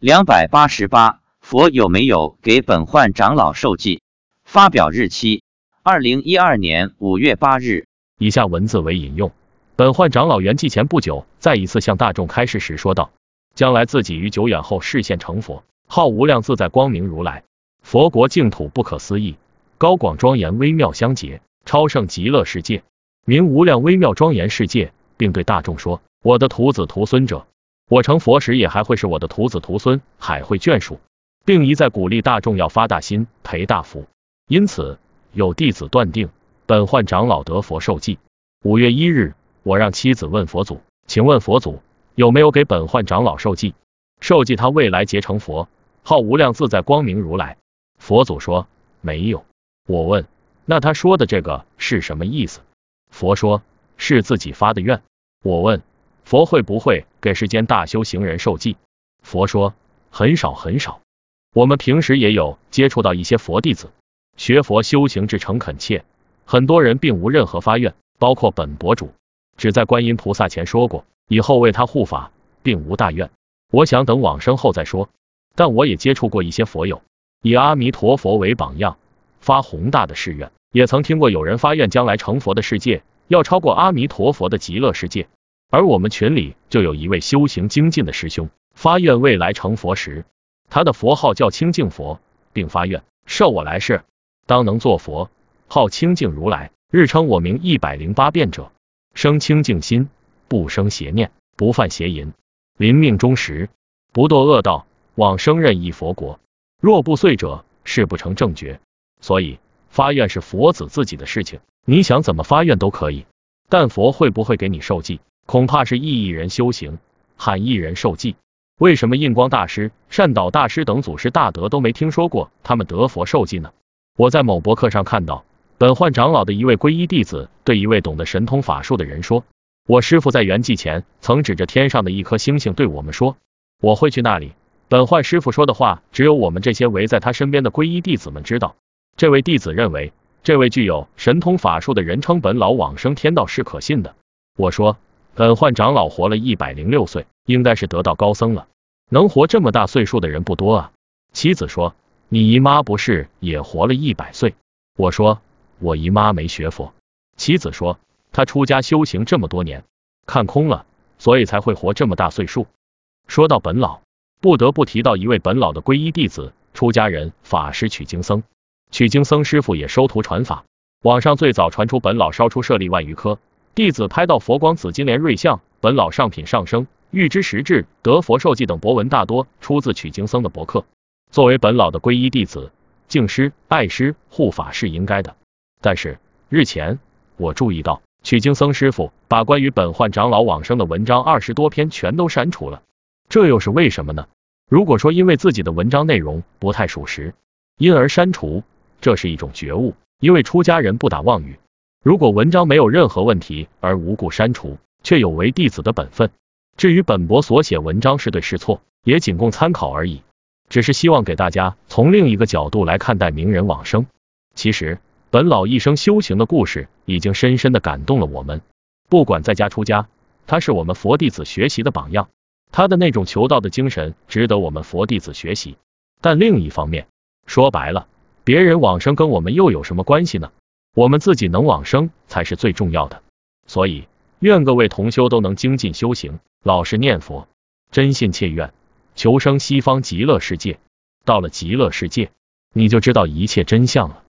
两百八十八，佛有没有给本焕长老受记？发表日期：二零一二年五月八日。以下文字为引用。本焕长老圆寂前不久，再一次向大众开示时说道：“将来自己于久远后视现成佛，号无量自在光明如来。佛国净土不可思议，高广庄严微妙相结，超胜极乐世界，名无量微妙庄严世界。”并对大众说：“我的徒子徒孙者。”我成佛时，也还会是我的徒子徒孙，海会眷属，并一再鼓励大众要发大心，培大福。因此，有弟子断定本焕长老得佛受记。五月一日，我让妻子问佛祖：“请问佛祖有没有给本焕长老受记？受记他未来结成佛，号无量自在光明如来。”佛祖说：“没有。”我问：“那他说的这个是什么意思？”佛说：“是自己发的愿。”我问。佛会不会给世间大修行人受记？佛说很少很少。我们平时也有接触到一些佛弟子，学佛修行至诚恳切，很多人并无任何发愿，包括本博主，只在观音菩萨前说过以后为他护法，并无大愿。我想等往生后再说。但我也接触过一些佛友，以阿弥陀佛为榜样，发宏大的誓愿，也曾听过有人发愿将来成佛的世界要超过阿弥陀佛的极乐世界。而我们群里就有一位修行精进的师兄，发愿未来成佛时，他的佛号叫清净佛，并发愿受我来世当能做佛，号清净如来，日称我名一百零八遍者，生清净心，不生邪念，不犯邪淫，临命终时不堕恶道，往生任意佛国。若不遂者，誓不成正觉。所以发愿是佛子自己的事情，你想怎么发愿都可以，但佛会不会给你受记？恐怕是一亿人修行，喊一人受记。为什么印光大师、善导大师等祖师大德都没听说过他们得佛受记呢？我在某博客上看到，本焕长老的一位皈依弟子对一位懂得神通法术的人说：“我师傅在圆寂前曾指着天上的一颗星星对我们说，我会去那里。”本焕师傅说的话，只有我们这些围在他身边的皈依弟子们知道。这位弟子认为，这位具有神通法术的人称本老往生天道是可信的。我说。本焕长老活了一百零六岁，应该是得道高僧了。能活这么大岁数的人不多啊。妻子说：“你姨妈不是也活了一百岁？”我说：“我姨妈没学佛。”妻子说：“她出家修行这么多年，看空了，所以才会活这么大岁数。”说到本老，不得不提到一位本老的皈依弟子，出家人法师取经僧。取经僧师傅也收徒传法，网上最早传出本老烧出舍利万余颗。弟子拍到佛光紫金莲瑞相，本老上品上升，欲知实质，得佛受记等博文大多出自取经僧的博客。作为本老的皈依弟子，敬师爱师护法是应该的。但是日前我注意到，取经僧师傅把关于本焕长老往生的文章二十多篇全都删除了，这又是为什么呢？如果说因为自己的文章内容不太属实，因而删除，这是一种觉悟，因为出家人不打妄语。如果文章没有任何问题而无故删除，却有违弟子的本分。至于本博所写文章是对是错，也仅供参考而已。只是希望给大家从另一个角度来看待名人往生。其实，本老一生修行的故事已经深深的感动了我们。不管在家出家，他是我们佛弟子学习的榜样。他的那种求道的精神值得我们佛弟子学习。但另一方面，说白了，别人往生跟我们又有什么关系呢？我们自己能往生才是最重要的，所以愿各位同修都能精进修行，老实念佛，真信切愿求生西方极乐世界。到了极乐世界，你就知道一切真相了。